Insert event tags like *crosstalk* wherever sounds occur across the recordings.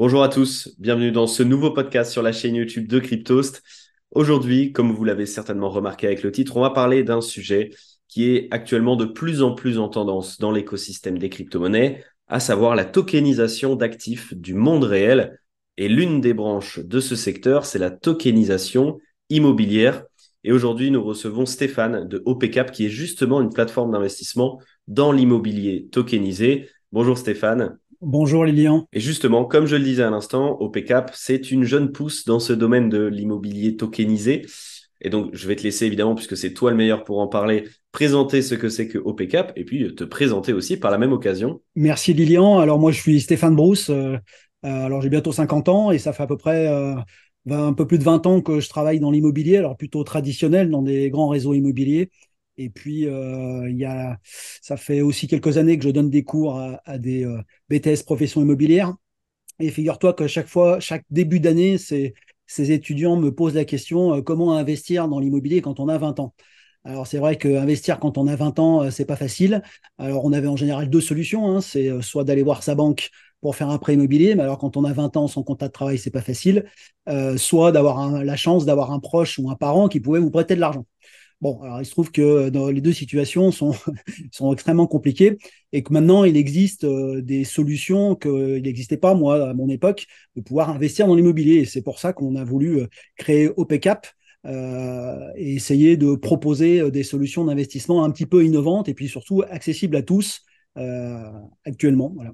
Bonjour à tous, bienvenue dans ce nouveau podcast sur la chaîne YouTube de Cryptost. Aujourd'hui, comme vous l'avez certainement remarqué avec le titre, on va parler d'un sujet qui est actuellement de plus en plus en tendance dans l'écosystème des crypto-monnaies, à savoir la tokenisation d'actifs du monde réel. Et l'une des branches de ce secteur, c'est la tokenisation immobilière. Et aujourd'hui, nous recevons Stéphane de OPCAP, qui est justement une plateforme d'investissement dans l'immobilier tokenisé. Bonjour Stéphane. Bonjour Lilian. Et justement, comme je le disais à l'instant, OPCAP, c'est une jeune pousse dans ce domaine de l'immobilier tokenisé. Et donc, je vais te laisser évidemment, puisque c'est toi le meilleur pour en parler, présenter ce que c'est que OPCAP et puis te présenter aussi par la même occasion. Merci Lilian. Alors moi, je suis Stéphane Brousse. Euh, euh, alors j'ai bientôt 50 ans et ça fait à peu près euh, un peu plus de 20 ans que je travaille dans l'immobilier, alors plutôt traditionnel, dans des grands réseaux immobiliers. Et puis, euh, y a, ça fait aussi quelques années que je donne des cours à, des euh, BTS profession immobilière. Et figure-toi que chaque fois, chaque début d'année, ces, ces étudiants me posent la question euh, comment investir dans l'immobilier quand on a 20 ans? Alors c'est vrai qu'investir quand on a 20 ans, c'est pas facile. Alors on avait en général deux solutions. Hein. C'est soit d'aller voir sa banque pour faire un prêt immobilier, mais alors quand on a 20 ans sans contrat de travail, c'est pas facile. soit d'avoir la chance d'avoir un proche ou un parent qui pouvait vous prêter de l'argent. Bon, alors il se trouve que euh, les deux situations sont, *laughs* sont extrêmement compliquées et que maintenant il existe euh, des solutions qu'il n'existait pas, moi, à mon époque, de pouvoir investir dans l'immobilier. C'est pour ça qu'on a voulu euh, créer OPCAP euh, et essayer de proposer des solutions d'investissement un petit peu innovantes et puis surtout accessibles à tous euh, actuellement. Voilà.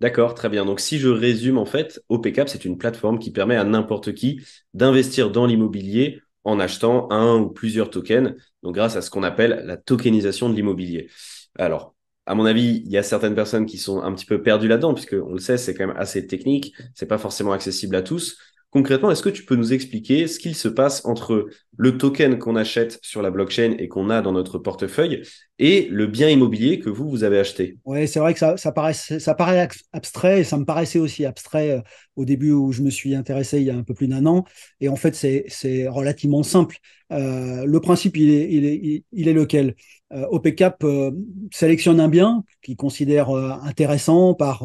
D'accord, très bien. Donc, si je résume, en fait, OPCAP, c'est une plateforme qui permet à n'importe qui d'investir dans l'immobilier en achetant un ou plusieurs tokens, donc grâce à ce qu'on appelle la tokenisation de l'immobilier. Alors, à mon avis, il y a certaines personnes qui sont un petit peu perdues là-dedans, puisque on le sait, c'est quand même assez technique, c'est pas forcément accessible à tous. Concrètement, est-ce que tu peux nous expliquer ce qu'il se passe entre le token qu'on achète sur la blockchain et qu'on a dans notre portefeuille et le bien immobilier que vous, vous avez acheté? Oui, c'est vrai que ça, paraît, abstrait et ça me paraissait aussi abstrait euh, au début où je me suis intéressé il y a un peu plus d'un an. Et en fait, c'est relativement simple. Euh, le principe, il est, lequel? OPCAP euh, sélectionne un bien qu'il considère euh, intéressant par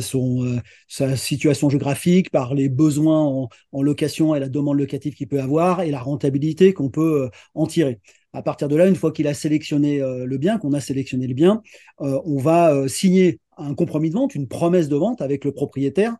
son, sa situation géographique, par les besoins en, en location et la demande locative qu'il peut avoir et la rentabilité qu'on peut en tirer. À partir de là, une fois qu'il a sélectionné le bien, qu'on a sélectionné le bien, on va signer un compromis de vente, une promesse de vente avec le propriétaire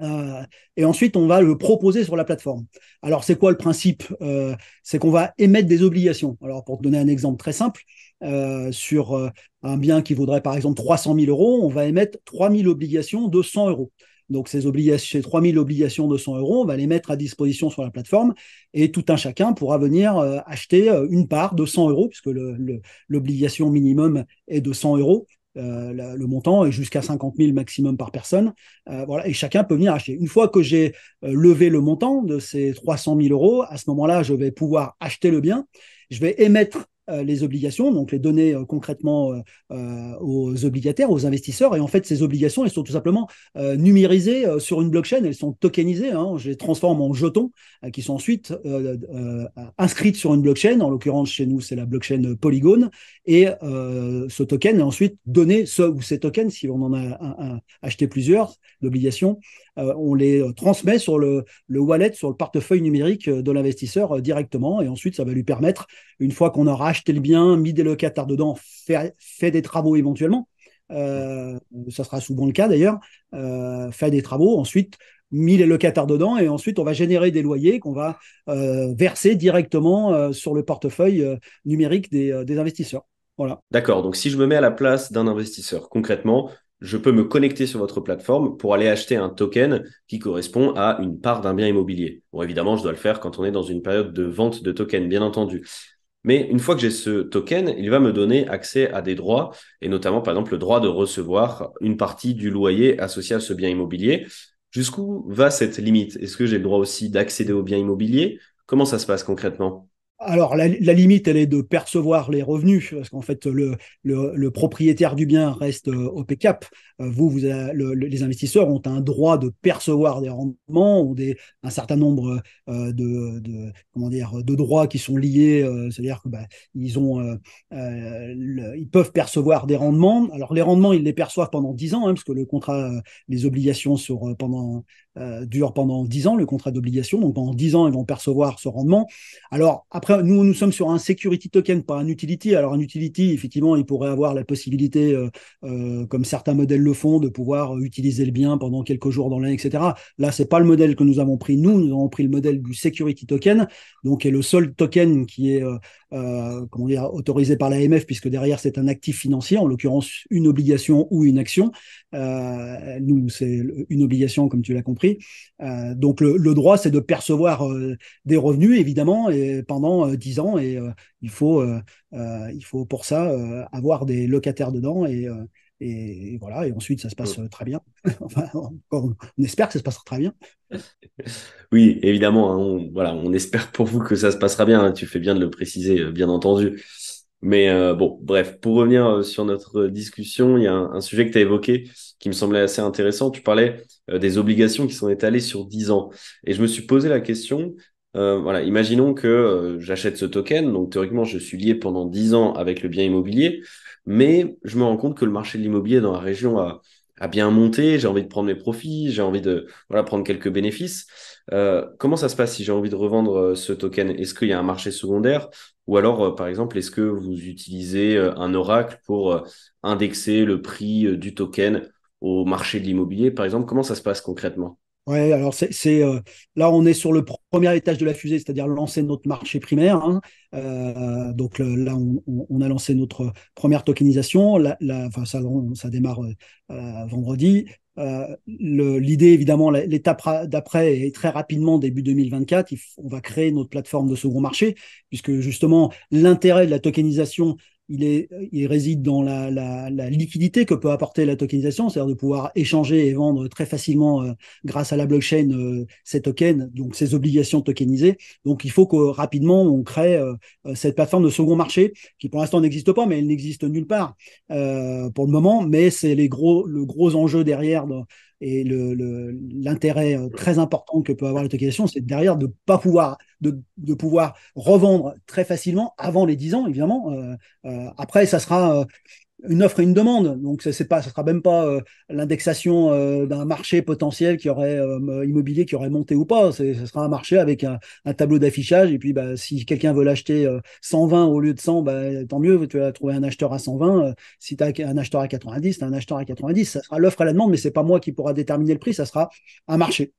euh, et ensuite, on va le proposer sur la plateforme. Alors, c'est quoi le principe euh, C'est qu'on va émettre des obligations. Alors, pour te donner un exemple très simple, euh, sur un bien qui vaudrait par exemple 300 000 euros, on va émettre 3 000 obligations de 100 euros. Donc, ces, obligations, ces 3 000 obligations de 100 euros, on va les mettre à disposition sur la plateforme et tout un chacun pourra venir acheter une part de 100 euros, puisque l'obligation minimum est de 100 euros. Euh, le montant est jusqu'à 50 000 maximum par personne. Euh, voilà, et chacun peut venir acheter. Une fois que j'ai euh, levé le montant de ces 300 000 euros, à ce moment-là, je vais pouvoir acheter le bien. Je vais émettre les obligations, donc les donner euh, concrètement euh, aux obligataires, aux investisseurs. Et en fait, ces obligations, elles sont tout simplement numérisées sur une blockchain, elles sont tokenisées. Hein, je les transforme en jetons qui sont ensuite inscrites sur une blockchain. En l'occurrence, chez nous, c'est la blockchain Polygon. Et ce token est ensuite donné, ce ou ces tokens, si on en a acheté plusieurs d'obligations, on les transmet sur le, le, wallet, sur le portefeuille numérique de l'investisseur directement. Et ensuite, ça va lui permettre, une fois qu'on aura acheté le bien, mis des locataires dedans, fait, des travaux éventuellement. Euh, ça sera souvent le cas d'ailleurs. Euh, fait des travaux, ensuite mis les locataires dedans et ensuite on va générer des loyers qu'on va euh, verser directement euh, sur le portefeuille euh, numérique des, des investisseurs. Voilà. D'accord. Donc si je me mets à la place d'un investisseur, concrètement, je peux me connecter sur votre plateforme pour aller acheter un token qui correspond à une part d'un bien immobilier. Bon, évidemment, je dois le faire quand on est dans une période de vente de token, bien entendu. Mais une fois que j'ai ce token, il va me donner accès à des droits, et notamment par exemple le droit de recevoir une partie du loyer associé à ce bien immobilier. Jusqu'où va cette limite? Est-ce que j'ai le droit aussi d'accéder au bien immobilier? Comment ça se passe concrètement? Alors, la, limite, elle est de percevoir les revenus, parce qu'en fait, le, le, propriétaire du bien reste euh, au PCAP. Euh, vous, vous les investisseurs ont un droit de percevoir des rendements ou des, un certain nombre euh, de, de, comment dire, de droits qui sont liés, c'est-à-dire que bah, ils ont, ils peuvent percevoir des rendements. Alors, les rendements, ils les perçoivent pendant 10 ans, hein, parce que le contrat, les obligations sur pendant durent pendant 10 ans, le contrat d'obligation. Donc, pendant 10 ans, ils vont percevoir ce rendement. Alors, après nous, nous sommes sur un security token, pas un utility. Alors, un utility, effectivement, il pourrait avoir la possibilité, euh, euh, comme certains modèles le font, de pouvoir utiliser le bien pendant quelques jours dans l'année, etc. Là, c'est pas le modèle que nous avons pris. Nous, nous avons pris le modèle du security token, donc est le seul token qui est euh, comment dire, autorisé par l'AMF, puisque derrière, c'est un actif financier, en l'occurrence une obligation ou une action. nous, c'est une obligation, comme tu l'as compris. Donc, le, le droit, c'est de percevoir des revenus, évidemment, et pendant 10 ans et euh, il, faut, euh, euh, il faut pour ça avoir des locataires dedans et, et, voilà, et ensuite ça se passe très bien. *laughs* enfin, on, espère que ça se passera très bien. *laughs* Oui, évidemment, hein, on, voilà, on espère pour vous que ça se passera bien. Hein, tu fais bien de le préciser, bien entendu. Mais bon, bref, pour revenir sur notre discussion, il y a un, sujet que tu as évoqué qui me semblait assez intéressant. Tu parlais des obligations qui sont étalées sur 10 ans. Et je me suis posé la question, euh, voilà, imaginons que euh, j'achète ce token, donc théoriquement je suis lié pendant 10 ans avec le bien immobilier, mais je me rends compte que le marché de l'immobilier dans la région a, bien monté, j'ai envie de prendre mes profits, j'ai envie de voilà, prendre quelques bénéfices. Euh, comment ça se passe si j'ai envie de revendre ce token? Est-ce qu'il y a un marché secondaire? Ou alors, par exemple, est-ce que vous utilisez un oracle pour indexer le prix du token au marché de l'immobilier, par exemple Comment ça se passe concrètement? Ouais, alors c'est euh, là on est sur le premier étage de la fusée, c'est-à-dire lancer notre marché primaire. Hein. Euh, donc là on, a lancé notre première tokenisation. La, enfin, ça, démarre euh, vendredi. L'idée évidemment, l'étape d'après est très rapidement début 2024. on va créer notre plateforme de second marché, puisque justement l'intérêt de la tokenisation il, est, il réside dans la, la, liquidité que peut apporter la tokenisation, c'est-à-dire de pouvoir échanger et vendre très facilement euh, grâce à la blockchain euh, ces tokens, donc ces obligations tokenisées. Donc il faut que rapidement on crée euh, cette plateforme de second marché qui pour l'instant n'existe pas, mais elle n'existe nulle part pour le moment. Mais c'est les gros, le gros enjeu derrière et l'intérêt le, très important que peut avoir la tokenisation, c'est derrière de pas pouvoir de, de, pouvoir revendre très facilement avant les 10 ans, évidemment. Euh, euh, après, ça sera euh, une offre et une demande. Donc, ce pas, ça sera même pas euh, l'indexation euh, d'un marché potentiel qui aurait euh, immobilier qui aurait monté ou pas. Ce sera un marché avec un, tableau d'affichage. Et puis, bah, si quelqu'un veut l'acheter 120 au lieu de 100, bah, tant mieux. Tu vas trouver un acheteur à 120. si tu as un acheteur à 90, tu as un acheteur à 90. Ça sera l'offre et la demande, mais c'est pas moi qui pourra déterminer le prix. Ça sera un marché.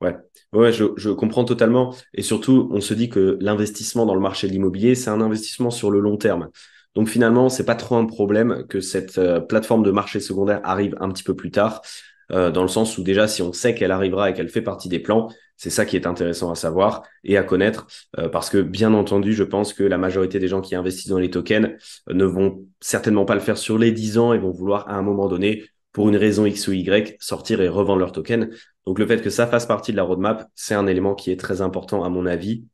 Ouais, ouais, je, comprends totalement. Et surtout, on se dit que l'investissement dans le marché de l'immobilier, c'est un investissement sur le long terme. Donc finalement, c'est pas trop un problème que cette euh, plateforme de marché secondaire arrive un petit peu plus tard, euh, dans le sens où déjà, si on sait qu'elle arrivera et qu'elle fait partie des plans, c'est ça qui est intéressant à savoir et à connaître, euh, parce que bien entendu, je pense que la majorité des gens qui investissent dans les tokens ne vont certainement pas le faire sur les 10 ans et vont vouloir à un moment donné pour une raison X ou Y, sortir et revendre leur token. Donc le fait que ça fasse partie de la roadmap, c'est un élément qui est très important à mon avis.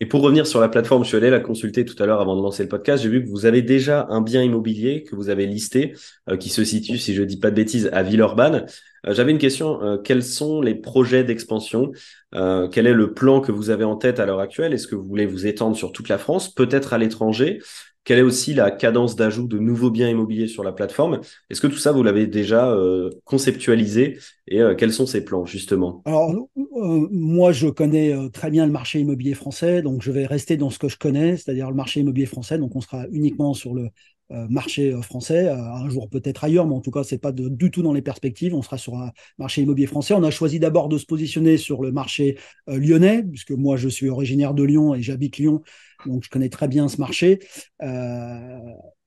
Et pour revenir sur la plateforme, je suis allé la consulter tout à l'heure avant de lancer le podcast. J'ai vu que vous avez déjà un bien immobilier que vous avez listé, euh, qui se situe, si je dis pas de bêtises, à Villeurbanne. Euh, J'avais une question. Euh, quels sont les projets d'expansion euh, Quel est le plan que vous avez en tête à l'heure actuelle? Est-ce que vous voulez vous étendre sur toute la France, peut-être à l'étranger? Quelle est aussi la cadence d'ajout de nouveaux biens immobiliers sur la plateforme? Est-ce que tout ça, vous l'avez déjà euh, conceptualisé? Et euh, quels sont ces plans justement? Alors, euh, moi, je connais très bien le marché immobilier français, donc je vais rester dans ce que je connais, c'est-à-dire le marché immobilier français. Donc, on sera uniquement sur le marché français, un jour peut-être ailleurs, mais en tout cas, c'est pas du tout dans les perspectives. On sera sur un marché immobilier français. On a choisi d'abord de se positionner sur le marché lyonnais, puisque moi, je suis originaire de Lyon et j'habite Lyon donc je connais très bien ce marché. Euh,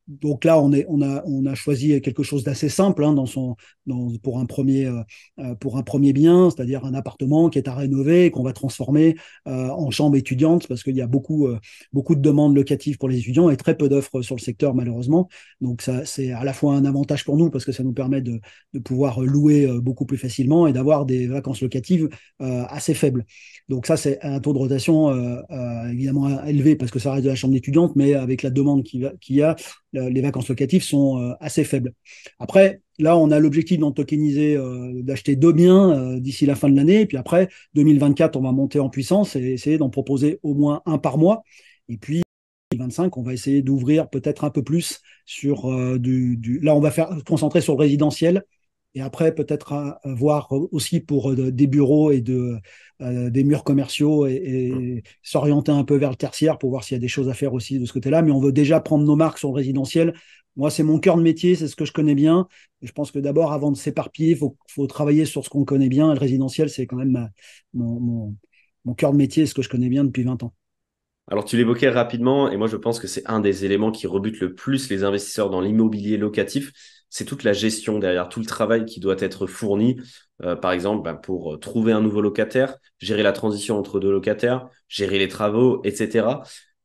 donc là, on, est, on, a, on a choisi quelque chose d'assez simple hein, dans son, dans, pour, un premier, euh, euh, pour un premier bien, c'est-à-dire un appartement qui est à rénover, qu'on va transformer euh, en chambre étudiante, parce qu'il y a beaucoup, beaucoup de demandes locatives pour les étudiants et très peu d'offres sur le secteur, malheureusement. Donc ça, c'est à la fois un avantage pour nous, parce que ça nous permet de, de pouvoir louer beaucoup plus facilement et d'avoir des vacances locatives assez faibles. Donc ça, c'est un taux de rotation évidemment élevé, parce que ça reste de la chambre étudiante, mais avec la demande qu'il y a, les vacances locatives sont euh, assez faibles. Après, là, on a l'objectif d'en tokeniser, euh, d'acheter deux biens euh, d'ici la fin de l'année. Et puis après, 2024, on va monter en puissance et essayer d'en proposer au moins un par mois. Et puis, 2025, on va essayer d'ouvrir peut-être un peu plus sur du, Là, on va faire concentrer sur le résidentiel et après peut-être voir aussi pour des bureaux et de, des murs commerciaux et, mmh. s'orienter un peu vers le tertiaire pour voir s'il y a des choses à faire aussi de ce côté-là. Mais on veut déjà prendre nos marques sur le résidentiel. Moi, c'est mon cœur de métier, c'est ce que je connais bien. Et je pense que d'abord, avant de s'éparpiller, il faut, travailler sur ce qu'on connaît bien. Le résidentiel, c'est quand même mon, mon cœur de métier, ce que je connais bien depuis 20 ans. Alors, tu l'évoquais rapidement, et moi, je pense que c'est un des éléments qui rebute le plus les investisseurs dans l'immobilier locatif c'est toute la gestion derrière, tout le travail qui doit être fourni. Euh, par exemple, ben, pour euh, trouver un nouveau locataire, gérer la transition entre deux locataires, gérer les travaux, etc.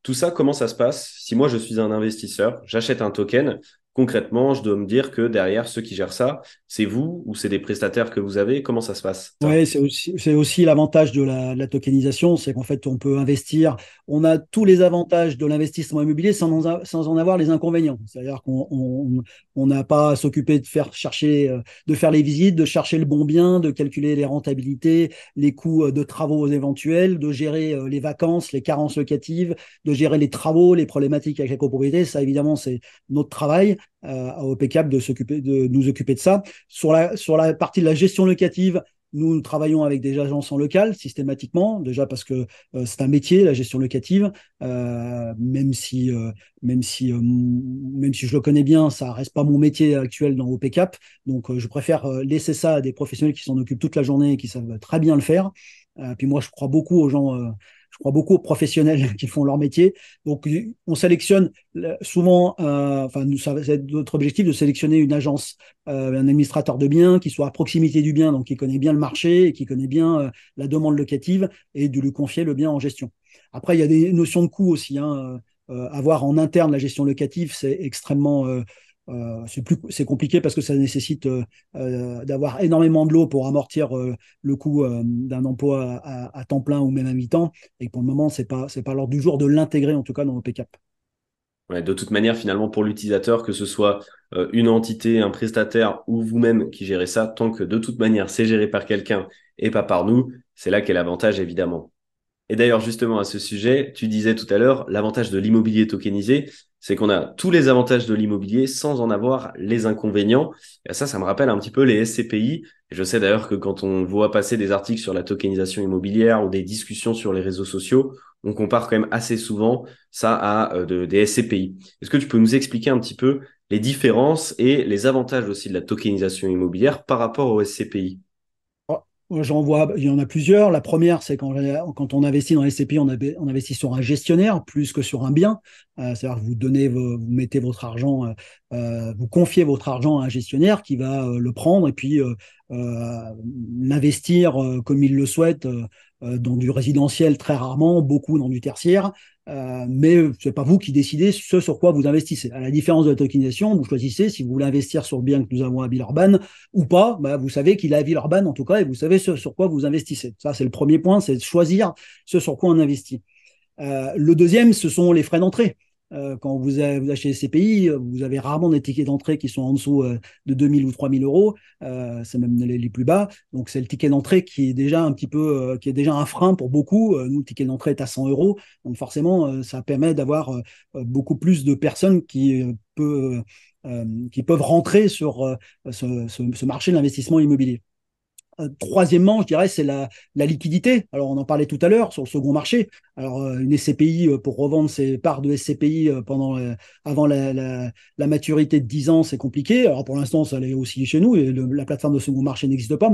Tout ça, comment ça se passe? Si moi, je suis un investisseur, j'achète un token, concrètement, je dois me dire que derrière, ceux qui gèrent ça, c'est vous ou c'est des prestataires que vous avez? Comment ça se passe Oui, c'est aussi, aussi l'avantage de la, tokenisation, c'est qu'en fait, on peut investir. On a tous les avantages de l'investissement immobilier sans en, sans en avoir les inconvénients. C'est-à-dire qu'on n'a pas à s'occuper de faire chercher, euh, de faire les visites, de chercher le bon bien, de calculer les rentabilités, les coûts euh, de travaux éventuels, de gérer euh, les vacances, les carences locatives, de gérer les travaux, les problématiques avec la copropriété. Ça, évidemment, c'est notre travail euh, au PCAP de s'occuper de nous occuper de ça. Sur la sur la partie de la gestion locative, nous, travaillons avec des agences en local systématiquement, déjà parce que euh, c'est un métier, la gestion locative, euh, même si, même si, même si je le connais bien, ça reste pas mon métier actuel dans OPCAP. Donc, je préfère laisser ça à des professionnels qui s'en occupent toute la journée et qui savent très bien le faire. puis moi, je crois beaucoup aux gens je crois beaucoup aux professionnels *laughs* qui font leur métier. Donc, on sélectionne souvent, euh, enfin, c'est notre objectif de sélectionner une agence, euh, un administrateur de biens qui soit à proximité du bien, donc qui connaît bien le marché et qui connaît bien euh, la demande locative et de lui confier le bien en gestion. Après, il y a des notions de coût aussi. Hein. avoir en interne la gestion locative, c'est extrêmement euh, c'est plus compliqué parce que ça nécessite euh, euh, d'avoir énormément de l'eau pour amortir le coût d'un emploi à, temps plein ou même à mi-temps et pour le moment c'est pas c'est pas l'ordre du jour de l'intégrer en tout cas dans OPCAP. Ouais, de toute manière finalement pour l'utilisateur que ce soit une entité un prestataire ou vous-même qui gérez ça tant que de toute manière c'est géré par quelqu'un et pas par nous c'est là qu'est l'avantage évidemment. Et d'ailleurs, justement, à ce sujet, tu disais tout à l'heure, l'avantage de l'immobilier tokenisé, c'est qu'on a tous les avantages de l'immobilier sans en avoir les inconvénients. Et ça, ça me rappelle un petit peu les SCPI. Je sais d'ailleurs que quand on voit passer des articles sur la tokenisation immobilière ou des discussions sur les réseaux sociaux, on compare quand même assez souvent ça à euh, des SCPI. Est-ce que tu peux nous expliquer un petit peu les différences et les avantages aussi de la tokenisation immobilière par rapport aux SCPI J'en vois, il y en a plusieurs. La première, c'est quand, on investit dans les SCPI, on, on, investit sur un gestionnaire plus que sur un bien. Euh, c'est-à-dire que vous donnez, vous mettez votre argent, euh, euh, vous confiez votre argent à un gestionnaire qui va le prendre et puis l'investir comme il le souhaite dans du résidentiel très rarement, beaucoup dans du tertiaire. Euh, mais c'est pas vous qui décidez ce sur quoi vous investissez. À la différence de la tokenisation, vous choisissez si vous voulez investir sur le bien que nous avons à Villeurbanne ou pas. Bah, vous savez qu'il est à Villeurbanne en tout cas et vous savez ce sur quoi vous investissez. Ça, c'est le premier point, c'est de choisir ce sur quoi on investit. Euh, le deuxième, ce sont les frais d'entrée. Euh, quand vous, achetez des CPI, vous avez rarement des tickets d'entrée qui sont en dessous euh, de 2000 ou 3000 euros. Euh, c'est même les, plus bas. Donc, c'est le ticket d'entrée qui est déjà un petit peu, qui est déjà un frein pour beaucoup. nous, le ticket d'entrée est à 100 euros. Donc, forcément, ça permet d'avoir beaucoup plus de personnes qui, qui peuvent rentrer sur ce, ce marché de l'investissement immobilier. Troisièmement, je dirais, c'est la, liquidité. Alors, on en parlait tout à l'heure sur le second marché. Alors, une SCPI pour revendre ses parts de SCPI pendant avant la, maturité de 10 ans, c'est compliqué. Alors, pour l'instant, ça allait aussi chez nous. Et la plateforme de second marché n'existe pas,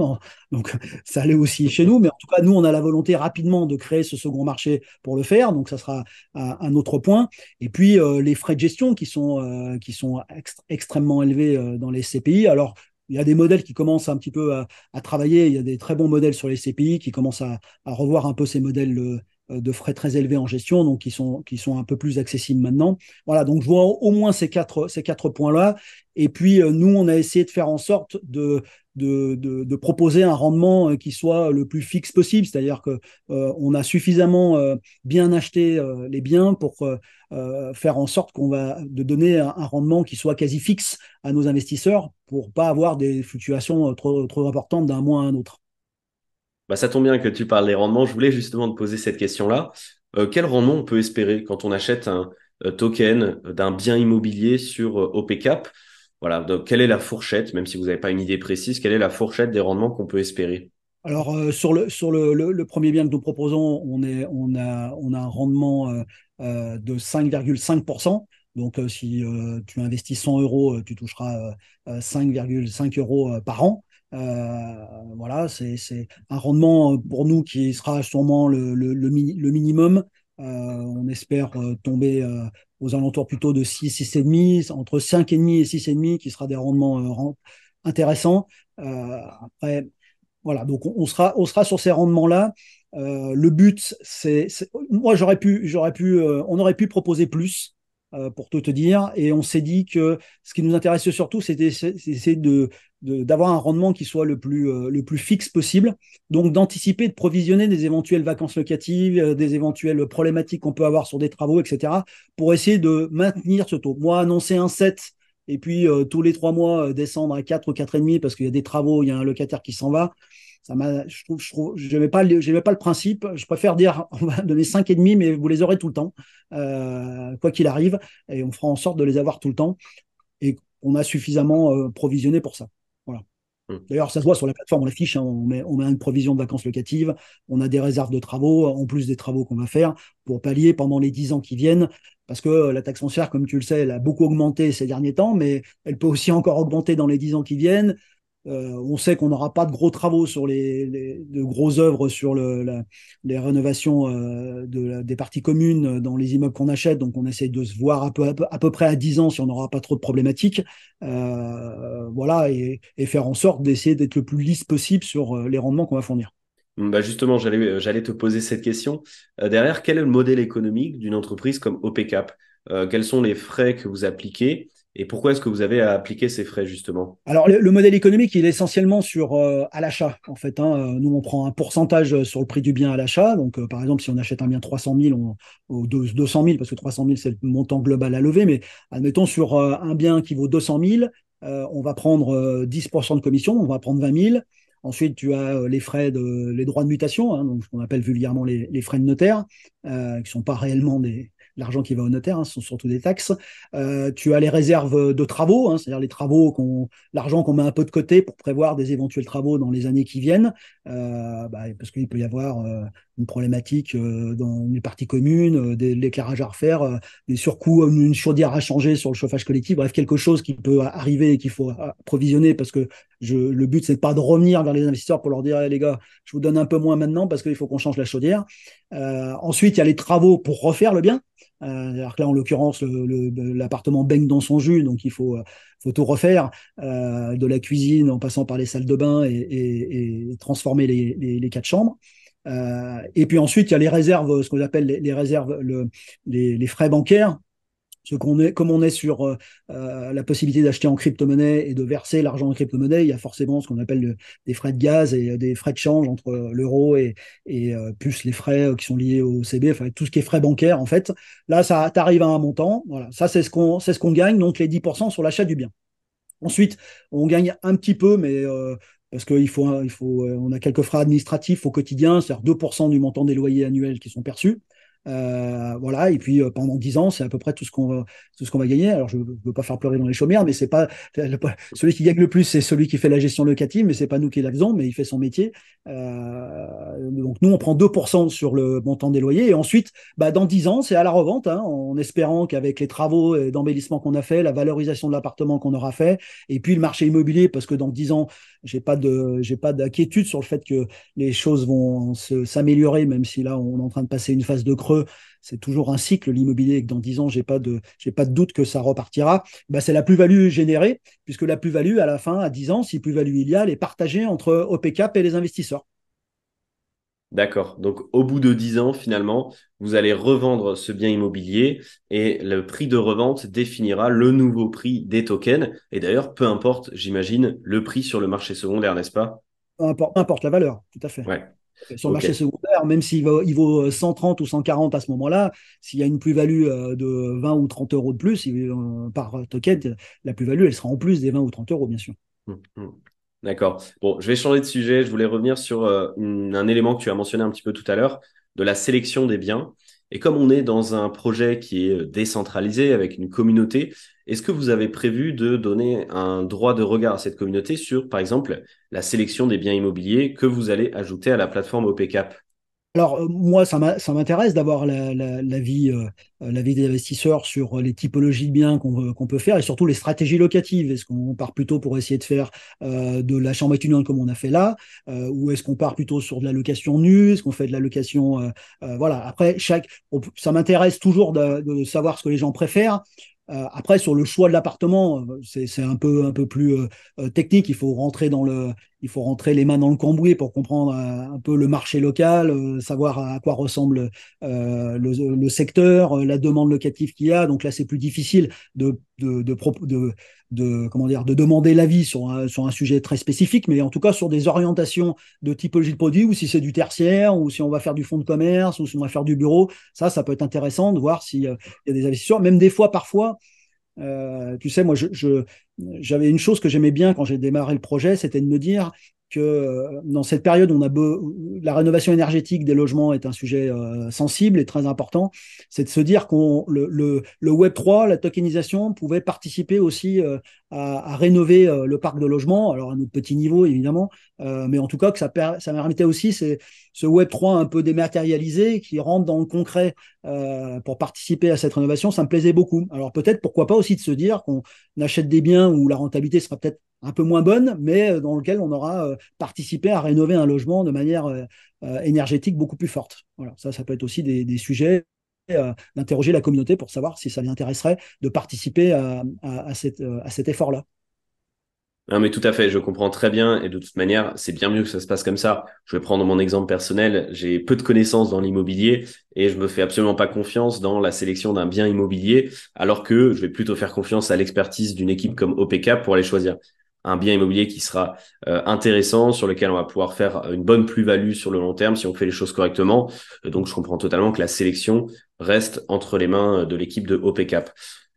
donc *laughs* ça allait aussi chez nous. Mais en tout cas, nous, on a la volonté rapidement de créer ce second marché pour le faire. Donc, ça sera un, autre point. Et puis, les frais de gestion qui sont qui sont extrêmement élevés dans les SCPI. Alors, il y a des modèles qui commencent un petit peu à, travailler. Il y a des très bons modèles sur les CPI qui commencent à, revoir un peu ces modèles de, de, frais très élevés en gestion, donc qui sont, qui sont un peu plus accessibles maintenant. Voilà, donc je vois au moins ces quatre, ces quatre points-là. Et puis, euh, nous, on a essayé de faire en sorte de, de, proposer un rendement euh, qui soit le plus fixe possible, c'est-à-dire que euh, on a suffisamment bien acheté les biens pour faire en sorte qu'on va de donner un, rendement qui soit quasi fixe à nos investisseurs pour pas avoir des fluctuations trop, trop importantes d'un mois à un autre. Bah, ça tombe bien que tu parles des rendements. Je voulais justement te poser cette question-là. quel rendement on peut espérer quand on achète un token d'un bien immobilier sur OPCAP? Voilà, quelle est la fourchette, même si vous n'avez pas une idée précise, quelle est la fourchette des rendements qu'on peut espérer? Alors euh, sur, le, premier bien que nous proposons, on, a, un rendement euh, euh de 5,5%. Donc si tu investis 100 euros, tu toucheras 5,5 euros par an. voilà, c'est un rendement pour nous qui sera sûrement le minimum. on espère tomber aux alentours plutôt de 6, 6,5, entre 5,5 et 6,5, qui sera des rendements euh, intéressants. Euh, après, voilà, donc on, sera, on sera sur ces rendements-là. Euh, le but, c'est, moi j'aurais pu, j'aurais pu, on aurait pu proposer plus. Euh, pour tout te dire. Et on s'est dit que ce qui nous intéresse surtout, c'était de d'avoir un rendement qui soit le plus euh, le plus fixe possible. Donc d'anticiper, de provisionner des éventuelles vacances locatives, euh, des éventuelles problématiques qu'on peut avoir sur des travaux, etc. Pour essayer de maintenir ce taux. Moi, annoncer un 7 et puis tous les trois mois descendre à 4 ou 4,5 parce qu'il y a des travaux, il y a un locataire qui s'en va ça m'a, je trouve, je trouve, j'aimais pas, j'aimais pas le principe. Je préfère dire, *laughs* on va donner cinq et demi, mais vous les aurez tout le temps, euh, quoi qu'il arrive, et on fera en sorte de les avoir tout le temps. Et on a suffisamment euh, provisionné pour ça. Voilà. Hmm. D'ailleurs, ça se voit sur la plateforme, on l'affiche, hein, on, met, on met une provision de vacances locatives, on a des réserves de travaux, en plus des travaux qu'on va faire, pour pallier pendant les dix ans qui viennent, parce que la taxe foncière, comme tu le sais, elle a beaucoup augmenté ces derniers temps, mais elle peut aussi encore augmenter dans les dix ans qui viennent. Euh, on sait qu'on n'aura pas de gros travaux sur les, de grosses œuvres sur le, les rénovations euh, de des parties communes dans les immeubles qu'on achète, donc on essaye de se voir à peu, près à 10 ans si on n'aura pas trop de problématiques, euh, voilà, et, faire en sorte d'essayer d'être le plus lisse possible sur les rendements qu'on va fournir. Bah justement, j'allais te poser cette question. derrière, quel est le modèle économique d'une entreprise comme OPCAP Quels sont les frais que vous appliquez? Et pourquoi est-ce que vous avez à appliquer ces frais justement? Alors le, modèle économique, il est essentiellement sur euh, à l'achat en fait. Hein. Euh, nous, on prend un pourcentage sur le prix du bien à l'achat. Donc euh, par exemple, si on achète un bien 300 000 on, ou 200 000 parce que 300 000 c'est le montant global à lever, mais admettons sur un bien qui vaut 200 000, on va prendre 10% de commission, on va prendre 20 000. Ensuite, tu as les frais de les droits de mutation, hein, donc ce qu'on appelle vulgairement les, les, frais de notaire, euh, qui sont pas réellement des, l'argent qui va au notaire, hein, ce sont surtout des taxes. Euh, tu as les réserves de travaux, hein, c'est-à-dire les travaux, l'argent qu'on met un peu de côté pour prévoir des éventuels travaux dans les années qui viennent, euh, bah, parce qu'il peut y avoir euh, une problématique dans une partie commune, de l'éclairage à refaire, des surcoûts, une chaudière à changer sur le chauffage collectif, bref, quelque chose qui peut arriver et qu'il faut provisionner parce que je, le but, c'est pas de revenir vers les investisseurs pour leur dire, les gars, je vous donne un peu moins maintenant parce qu'il faut qu'on change la chaudière. ensuite, il y a les travaux pour refaire le bien. Euh, alors là, en l'occurrence, l'appartement baigne dans son jus, donc il faut, euh, tout refaire, euh, de la cuisine en passant par les salles de bain et, transformer les, quatre chambres. Et puis ensuite, il y a les réserves, ce qu'on appelle les, réserves, le, les, frais bancaires comme on est sur euh, euh, la possibilité d'acheter en crypto-monnaie et de verser l'argent en crypto-monnaie, il y a forcément ce qu'on appelle des frais de gaz et des frais de change entre l'euro et, euh, plus les frais qui sont liés au CB, enfin tout ce qui est frais bancaires en fait. Là, ça t'arrive à un montant. Voilà, ça c'est ce qu'on gagne, donc les 10% sur l'achat du bien. Ensuite, on gagne un petit peu, mais parce qu'il faut, il faut, on a quelques frais administratifs au quotidien, c'est-à-dire 2% du montant des loyers annuels qui sont perçus. Euh, voilà, et puis euh, pendant 10 ans, c'est à peu près tout ce qu'on tout ce qu'on va gagner. Alors, je ne veux pas faire pleurer dans les chaumières, mais c'est pas celui qui gagne le plus, c'est celui qui fait la gestion locative, mais c'est pas nous qui la faisons, mais il fait son métier. Euh, donc nous, on prend 2% sur le montant des loyers, et ensuite, bah, dans 10 ans, c'est à la revente, hein, en espérant qu'avec les travaux d'embellissement qu'on a fait, la valorisation de l'appartement qu'on aura fait, et puis le marché immobilier, parce que dans 10 ans, j'ai pas de, j'ai pas d'inquiétude sur le fait que les choses vont s'améliorer, même si là, on est en train de passer une phase de creux c'est toujours un cycle, l'immobilier, et que dans 10 ans, j'ai pas de, j'ai pas de doute que ça repartira. Bah, c'est la plus-value générée, puisque la plus-value, à la fin, à 10 ans, si plus-value il y a, elle est partagée entre OPCAP et les investisseurs. D'accord. Donc, au bout de 10 ans, finalement, vous allez revendre ce bien immobilier et le prix de revente définira le nouveau prix des tokens. Et d'ailleurs, peu importe, j'imagine, le prix sur le marché secondaire, n'est-ce pas? Peu importe, la valeur, tout à fait. Ouais. Sur le marché secondaire, même s'il vaut, il vaut 130 ou 140 à ce moment-là, s'il y a une plus-value euh, de 20 ou 30 euros de plus euh, par token, la plus-value, elle sera en plus des 20 ou 30 euros, bien sûr. Hum, hum. D'accord. Bon, je vais changer de sujet. Je voulais revenir sur euh, un élément que tu as mentionné un petit peu tout à l'heure, de la sélection des biens. Et comme on est dans un projet qui est décentralisé avec une communauté, est-ce que vous avez prévu de donner un droit de regard à cette communauté sur, par exemple, la sélection des biens immobiliers que vous allez ajouter à la plateforme OPCAP? Alors euh, moi, ça m'intéresse d'avoir la, vie, euh, la vie des investisseurs sur les typologies de biens qu'on peut faire et surtout les stratégies locatives. Est-ce qu'on part plutôt pour essayer de faire euh, de la chambre étudiante comme on a fait là, ou est-ce qu'on part plutôt sur de la location nue, est-ce qu'on fait de la location, voilà. Après, chaque, ça m'intéresse toujours de, savoir ce que les gens préfèrent. Euh, après, sur le choix de l'appartement, euh, c'est un peu un peu plus euh, technique. Il faut rentrer dans le, il faut rentrer les mains dans le cambouis pour comprendre un peu le marché local, savoir à quoi ressemble le, le, secteur, la demande locative qu'il y a. Donc là, c'est plus difficile de de, de, de, de comment dire de demander l'avis sur un, sur un sujet très spécifique, mais en tout cas sur des orientations de typologie de produit ou si c'est du tertiaire ou si on va faire du fonds de commerce ou si on va faire du bureau, ça ça peut être intéressant de voir s'il y a des investisseurs, même des fois parfois. Euh, tu sais, moi, je, j'avais une chose que j'aimais bien quand j'ai démarré le projet, c'était de me dire que euh, dans cette période, on a la rénovation énergétique des logements est un sujet euh, sensible et très important. C'est de se dire qu'on le, le, Web 3, la tokenisation, pouvait participer aussi euh, à, rénover le parc de logements, alors à notre petit niveau évidemment, mais en tout cas que ça, ça permettait aussi ce Web 3 un peu dématérialisé qui rentre dans le concret pour participer à cette rénovation. Ça me plaisait beaucoup. Alors peut-être pourquoi pas aussi de se dire qu'on achète des biens où la rentabilité sera peut-être un peu moins bonne, mais euh, dans lequel on aura euh, participé à rénover un logement de manière euh, énergétique beaucoup plus forte. Voilà, ça, ça peut être aussi des, sujets d'interroger la communauté pour savoir si ça l'intéresserait de participer à, à, cet effort-là. Non, mais tout à fait, je comprends très bien. Et de toute manière, c'est bien mieux que ça se passe comme ça. Je vais prendre mon exemple personnel. J'ai peu de connaissances dans l'immobilier et je me fais absolument pas confiance dans la sélection d'un bien immobilier, alors que je vais plutôt faire confiance à l'expertise d'une équipe comme OPK pour aller choisir un bien immobilier qui sera euh, intéressant, sur lequel on va pouvoir faire une bonne plus-value sur le long terme si on fait les choses correctement. Donc, je comprends totalement que la sélection reste entre les mains de l'équipe de OPCAP.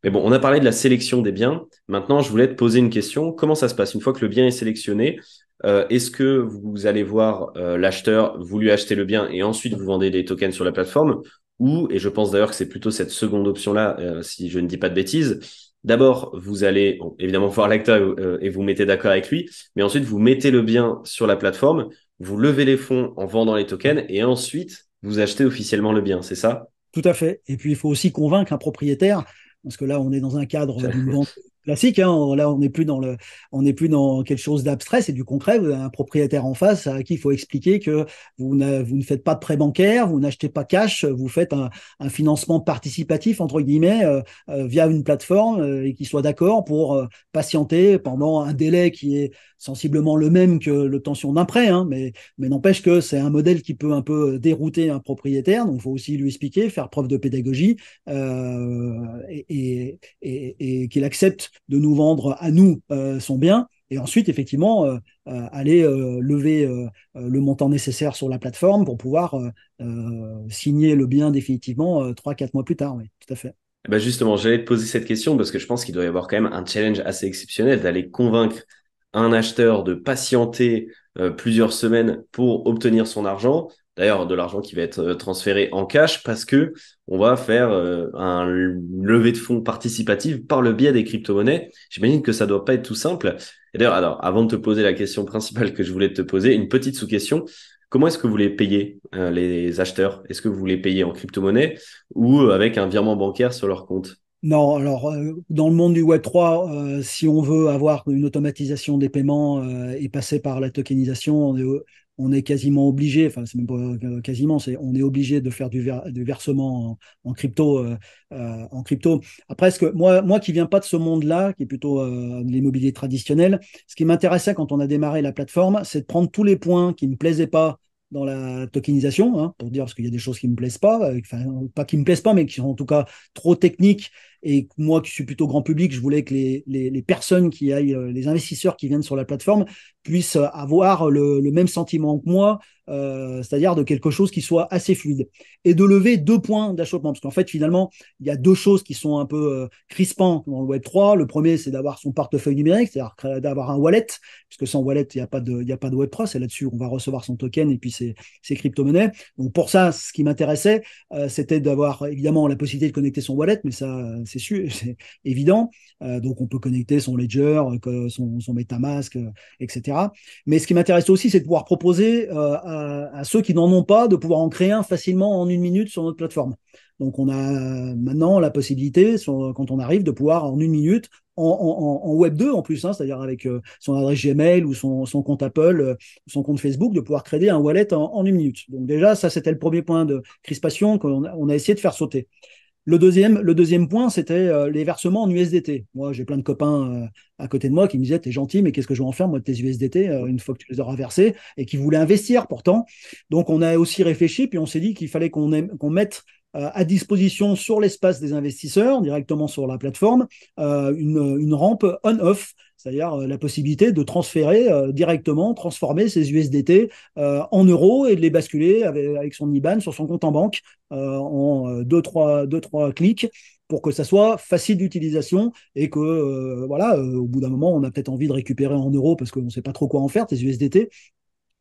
Mais bon, on a parlé de la sélection des biens. Maintenant, je voulais te poser une question. Comment ça se passe une fois que le bien est sélectionné? Euh, Est-ce que vous allez voir euh, l'acheteur, vous lui achetez le bien et ensuite vous vendez des tokens sur la plateforme? Ou, et je pense d'ailleurs que c'est plutôt cette seconde option-là, si je ne dis pas de bêtises, D'abord, vous allez évidemment voir l'acteur euh, et vous mettez d'accord avec lui, mais ensuite vous mettez le bien sur la plateforme, vous levez les fonds en vendant les tokens et ensuite vous achetez officiellement le bien, c'est ça? Tout à fait. Et puis il faut aussi convaincre un propriétaire, parce que là on est dans un cadre d'une vente classique. Hein. Là, on n'est plus dans le, on n'est plus dans quelque chose d'abstrait, c'est du concret. Vous avez un propriétaire en face à qui il faut expliquer que vous, vous ne faites pas de prêt bancaire, vous n'achetez pas cash, vous faites un, un financement participatif entre guillemets euh, euh, via une plateforme euh, et qui soit d'accord pour patienter pendant un délai qui est sensiblement le même que l'obtention d'un prêt, hein, mais, mais n'empêche que c'est un modèle qui peut un peu dérouter un propriétaire, donc il faut aussi lui expliquer, faire preuve de pédagogie euh, et, et, et qu'il accepte de nous vendre à nous euh, son bien, et ensuite effectivement euh, euh, aller lever le montant nécessaire sur la plateforme pour pouvoir signer le bien définitivement trois quatre mois plus tard. Oui, tout à fait. Bah justement, j'allais te poser cette question parce que je pense qu'il doit y avoir quand même un challenge assez exceptionnel d'aller convaincre un acheteur de patienter plusieurs semaines pour obtenir son argent, d'ailleurs de l'argent qui va être euh, transféré en cash parce que on va faire euh, un levée de fonds participative par le biais des crypto-monnaies. J'imagine que ça doit pas être tout simple. Et d'ailleurs, alors, avant de te poser la question principale que je voulais te poser, une petite sous-question. Comment est-ce que vous les payez, euh, les acheteurs? Est-ce que vous les payez en crypto-monnaie ou avec un virement bancaire sur leur compte? Non, alors dans le monde du Web 3, si on veut avoir une automatisation des paiements et passer par la tokenisation, on est, on est quasiment obligé, enfin c'est même pas euh, quasiment, c'est on est obligé de faire du, versement en, crypto, euh, euh, en crypto. Après, moi, moi qui viens pas de ce monde-là, qui est plutôt de l'immobilier traditionnel, ce qui m'intéressait quand on a démarré la plateforme, c'est de prendre tous les points qui me plaisaient pas dans la tokenisation, hein, pour dire parce qu'il y a des choses qui me plaisent pas, enfin pas qui me plaisent pas, mais qui sont en tout cas trop techniques et moi qui suis plutôt grand public, je voulais que les, les, personnes qui aillent, les investisseurs qui viennent sur la plateforme puissent avoir le, même sentiment que moi, euh, c'est-à-dire de quelque chose qui soit assez fluide. Et de lever deux points d'achoppement, parce qu'en fait, finalement, il y a deux choses qui sont un peu euh, crispantes dans le Web 3. Le premier, c'est d'avoir son portefeuille numérique, c'est-à-dire d'avoir un wallet, puisque sans wallet, il n'y a, pas de, a pas de Web 3, c'est là-dessus on va recevoir son token et puis ses, ses crypto-monnaies. Donc pour ça, ce qui m'intéressait, euh, c'était d'avoir évidemment la possibilité de connecter son wallet, mais ça, c'est sûr, c'est évident. Euh, donc on peut connecter son Ledger, son, son MetaMask, etc. Mais ce qui m'intéresse aussi, c'est de pouvoir proposer à, ceux qui n'en ont pas de pouvoir en créer un facilement en une minute sur notre plateforme. Donc on a maintenant la possibilité, quand on arrive, de pouvoir en une minute, en, Web 2 en plus, hein, c'est-à-dire avec euh, son adresse Gmail ou son, compte Apple, euh, son compte Facebook, de pouvoir créer un wallet en, une minute. Donc déjà, ça c'était le premier point de crispation qu'on on a essayé de faire sauter. Le deuxième, le deuxième point, c'était euh, les versements en USDT. Moi, j'ai plein de copains euh, à côté de moi qui me disaient T'es gentil, mais qu'est-ce que je vais en faire, moi, de tes USDT, euh, une fois que tu les auras versés, et qui voulaient investir pourtant. Donc, on a aussi réfléchi, puis on s'est dit qu'il fallait qu'on mette à disposition sur l'espace des investisseurs, directement sur la plateforme, une, une rampe on-off c'est-à-dire euh, la possibilité de transférer euh, directement, transformer ces USDT euh, en euros et de les basculer avec, son IBAN sur son compte en banque en deux trois, deux, trois clics pour que ça soit facile d'utilisation et que voilà, au bout d'un moment, on a peut-être envie de récupérer en euros parce qu'on ne sait pas trop quoi en faire, ces USDT.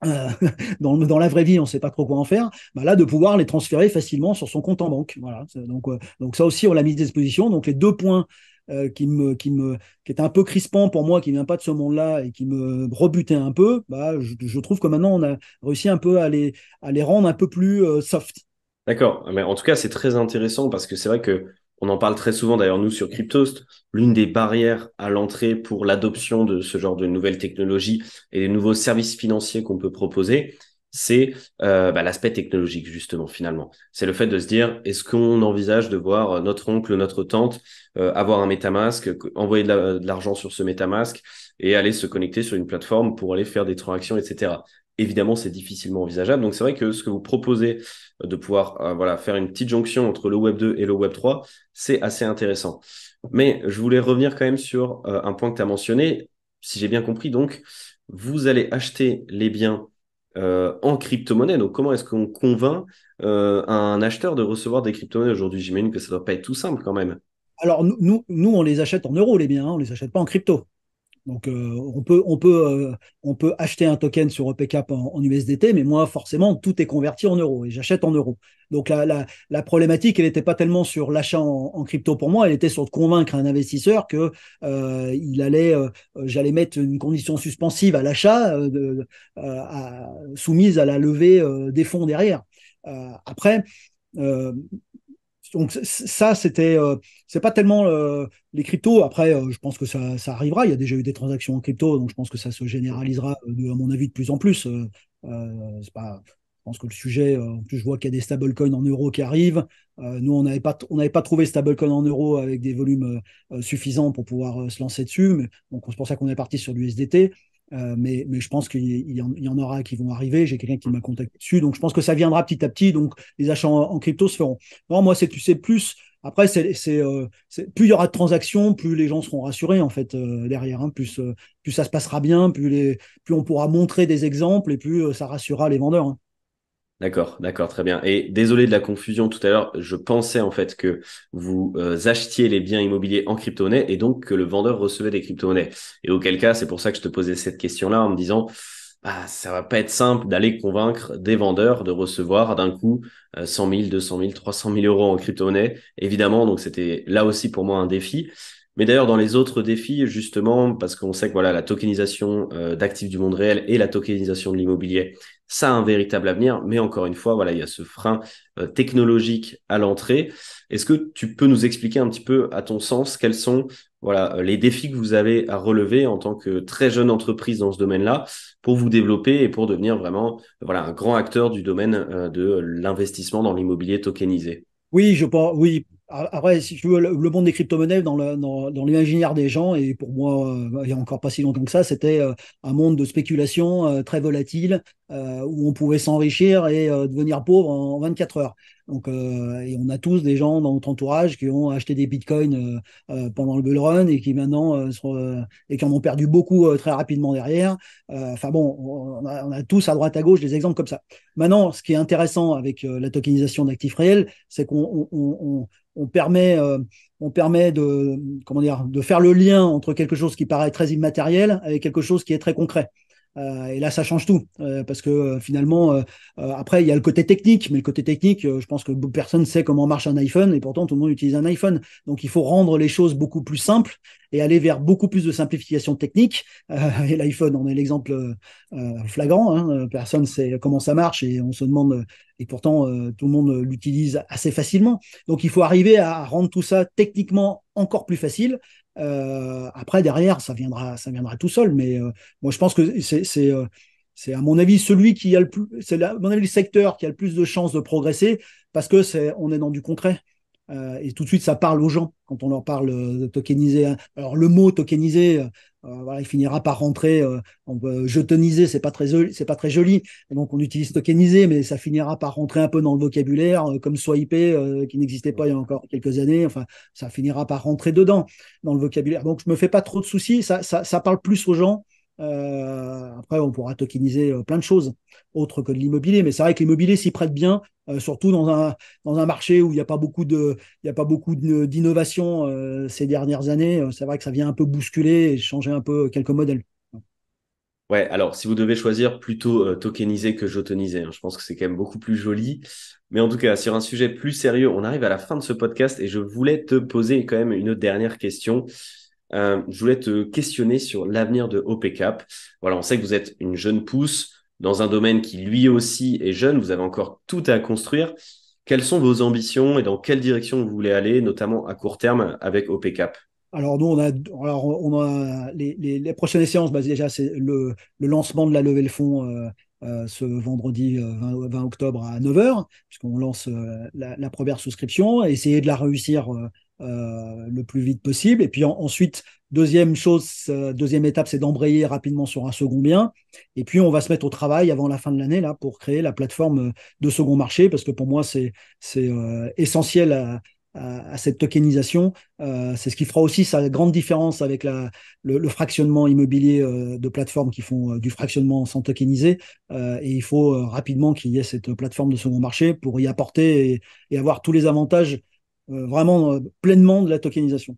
*laughs* dans, dans, la vraie vie, on ne sait pas trop quoi en faire. Bah là, de pouvoir les transférer facilement sur son compte en banque. Voilà. Donc, donc ça aussi, on l'a mis à disposition. Donc les deux points euh, qui me qui me qui est un peu crispant pour moi, qui vient pas de ce monde-là et qui me rebutait un peu, bah je, trouve que maintenant on a réussi un peu à les à les rendre un peu plus euh, soft. D'accord, mais en tout cas c'est très intéressant parce que c'est vrai que on en parle très souvent d'ailleurs nous sur Cryptost. L'une des barrières à l'entrée pour l'adoption de ce genre de nouvelles technologies et des nouveaux services financiers qu'on peut proposer, c'est euh, bah, l'aspect technologique justement finalement. C'est le fait de se dire est-ce qu'on envisage de voir notre oncle, notre tante euh, avoir un MetaMask, envoyer de l'argent sur ce MetaMask et aller se connecter sur une plateforme pour aller faire des transactions, etc. Évidemment, c'est difficilement envisageable. Donc c'est vrai que ce que vous proposez euh, de pouvoir voilà faire une petite jonction entre le Web 2 et le Web 3, c'est assez intéressant. Mais je voulais revenir quand même sur un point que tu as mentionné. Si j'ai bien compris, donc vous allez acheter les biens euh, en crypto-monnaie. Donc, comment est-ce qu'on convainc euh, un acheteur de recevoir des crypto-monnaies aujourd'hui? J'imagine que ça ne doit pas être tout simple quand même. Alors, nous, on les achète en euros, les biens, hein, on ne les achète pas en crypto. Donc euh, euh, on peut acheter un token sur EPCAP en, en, USDT, mais moi forcément tout est converti en euros et j'achète en euros. Donc la, la, problématique elle n'était pas tellement sur l'achat en, crypto pour moi, elle était sur de convaincre un investisseur que euh, j'allais mettre une condition suspensive à l'achat soumise à la levée des fonds derrière. après donc ça, c'était, euh, c'est pas tellement euh, les cryptos. Après, euh, je pense que ça, ça, arrivera. Il y a déjà eu des transactions en crypto, donc je pense que ça se généralisera, à mon avis, de plus en plus. je pense que le sujet, en plus, je vois qu'il y a des stablecoins en euros qui arrivent. nous, on n'avait pas, trouvé stablecoin en euros avec des volumes suffisants pour pouvoir se lancer dessus. Mais, donc, c'est pour ça qu'on est parti sur l'USDT. Euh, mais, mais, je pense qu'il y, en aura qui vont arriver. J'ai quelqu'un qui m'a contacté dessus. Donc, je pense que ça viendra petit à petit. Donc, les achats en, crypto se feront. Moi, c'est tu sais plus. Après, c'est, euh, plus il y aura de transactions, plus les gens seront rassurés en fait euh, derrière. Hein. plus, euh, plus ça se passera bien, plus on pourra montrer des exemples et plus ça rassurera les vendeurs. Hein. D'accord, d'accord, très bien. Et désolé de la confusion tout à l'heure, je pensais en fait que vous euh, achetiez les biens immobiliers en crypto-monnaie et donc que le vendeur recevait des crypto-monnaies. Et auquel cas, c'est pour ça que je te posais cette question-là en me disant, bah, ça va pas être simple d'aller convaincre des vendeurs de recevoir d'un coup 100 000, 200 000, 300 000 euros en crypto-monnaie. Évidemment, donc c'était là aussi pour moi un défi. Mais d'ailleurs, dans les autres défis, justement, parce qu'on sait que voilà, la tokenisation euh, d'actifs du monde réel et la tokenisation de l'immobilier, ça a un véritable avenir. Mais encore une fois, voilà, il y a ce frein euh, technologique à l'entrée. Est-ce que tu peux nous expliquer un petit peu, à ton sens, quels sont voilà, euh, les défis que vous avez à relever en tant que très jeune entreprise dans ce domaine-là pour vous développer et pour devenir vraiment voilà, un grand acteur du domaine de l'investissement dans l'immobilier tokenisé? Oui, je pense, oui, après, si tu veux, le, monde des crypto-monnaies dans, l'imaginaire des gens, et pour moi, euh, il n'y a encore pas si longtemps que ça, c'était euh, un monde de spéculation euh, très volatile, où on pouvait s'enrichir et devenir pauvre en 24 heures. Donc, et on a tous des gens dans notre entourage qui ont acheté des bitcoins pendant le bull run et qui maintenant et qui en ont perdu beaucoup très rapidement derrière. Enfin bon, on a, on a, tous à droite à gauche des exemples comme ça. Maintenant, ce qui est intéressant avec la tokenisation d'actifs réels, c'est qu'on on, permet, euh, on permet de, comment dire, de faire le lien entre quelque chose qui paraît très immatériel avec quelque chose qui est très concret. Euh, et là, ça change tout, euh, parce que finalement, après, il y a le côté technique, mais le côté technique, je pense que personne ne sait comment marche un iPhone, et pourtant tout le monde utilise un iPhone. Donc, il faut rendre les choses beaucoup plus simples et aller vers beaucoup plus de simplification technique. et l'iPhone, on est l'exemple flagrant. Hein, personne ne sait comment ça marche, et on se demande, et pourtant tout le monde l'utilise assez facilement. Donc, il faut arriver à rendre tout ça techniquement encore plus facile euh, après, derrière, ça viendra, ça viendra tout seul. Mais euh, moi, je pense que euh, c'est à mon avis celui qui a le plus, c'est mon avis le secteur qui a le plus de chances de progresser parce que c'est, on est dans du concret. Euh, et tout de suite, ça parle aux gens quand on leur parle de tokeniser. Alors, le mot tokeniser, euh, voilà, il finira par rentrer. Euh, on peut jetoniser, c'est pas très c'est pas très joli. Donc on utilise tokeniser, mais ça finira par rentrer un peu dans le vocabulaire, euh, comme swiper, euh, qui n'existait pas il y a encore quelques années. Enfin, ça finira par rentrer dedans dans le vocabulaire. Donc je me fais pas trop de soucis. Ça, ça parle plus aux gens. Euh, après, on pourra tokeniser plein de choses autres que de l'immobilier, mais c'est vrai que l'immobilier s'y prête bien, surtout dans un, dans un marché où il n'y a pas beaucoup de, il y a pas beaucoup d'innovation euh, ces dernières années. C'est vrai que ça vient un peu bousculer et changer un peu quelques modèles. Ouais, alors si vous devez choisir plutôt euh, tokeniser que jotoniser, hein, je pense que c'est quand même beaucoup plus joli. Mais en tout cas, sur un sujet plus sérieux, on arrive à la fin de ce podcast et je voulais te poser quand même une dernière question. Euh, je voulais te questionner sur l'avenir de OPCAP. Voilà, on sait que vous êtes une jeune pousse dans un domaine qui lui aussi est jeune. Vous avez encore tout à construire. Quelles sont vos ambitions et dans quelle direction vous voulez aller, notamment à court terme avec OPCAP alors nous, on a, alors on a les, prochaines séances, bah déjà c'est le, lancement de la levée de fonds euh, euh, ce vendredi 20, 20, octobre à 9h, puisqu'on lance la, la, première souscription, essayer de la réussir euh, le plus vite possible. Et puis ensuite, deuxième chose, euh, deuxième étape, c'est d'embrayer rapidement sur un second bien. Et puis on va se mettre au travail avant la fin de l'année là pour créer la plateforme euh, de second marché, parce que pour moi c'est c'est essentiel à, à, cette tokenisation. Euh, c'est ce qui fera aussi sa grande différence avec la, le, le fractionnement immobilier euh, de plateformes qui font euh, du fractionnement sans tokeniser. et il faut rapidement qu'il y ait cette plateforme de second marché pour y apporter et, avoir tous les avantages euh, vraiment euh, pleinement de la tokenisation.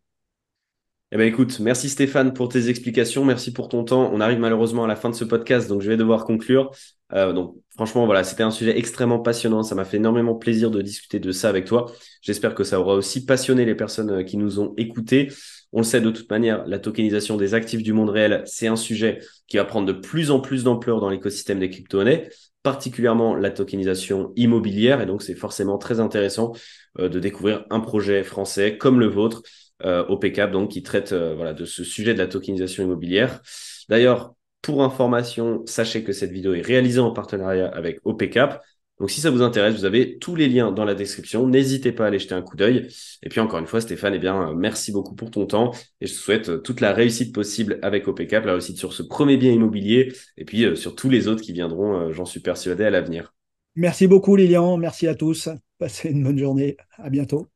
Eh ben écoute, merci Stéphane pour tes explications, merci pour ton temps. On arrive malheureusement à la fin de ce podcast, donc je vais devoir conclure. Euh, donc franchement, voilà, c'était un sujet extrêmement passionnant. Ça m'a fait énormément plaisir de discuter de ça avec toi. J'espère que ça aura aussi passionné les personnes qui nous ont écoutés. On le sait de toute manière, la tokenisation des actifs du monde réel, c'est un sujet qui va prendre de plus en plus d'ampleur dans l'écosystème des crypto-monnaies particulièrement la tokenisation immobilière. Et donc, c'est forcément très intéressant euh, de découvrir un projet français comme le vôtre, euh, OPCAP, donc qui traite euh, voilà, de ce sujet de la tokenisation immobilière. D'ailleurs, pour information, sachez que cette vidéo est réalisée en partenariat avec OPCAP. Donc si ça vous intéresse, vous avez tous les liens dans la description. N'hésitez pas à aller jeter un coup d'œil. Et puis encore une fois, Stéphane, eh bien, merci beaucoup pour ton temps et je te souhaite toute la réussite possible avec OPCAP, la réussite sur ce premier bien immobilier et puis euh, sur tous les autres qui viendront, euh, j'en suis persuadé, à l'avenir. Merci beaucoup Lilian, merci à tous. Passez une bonne journée. À bientôt.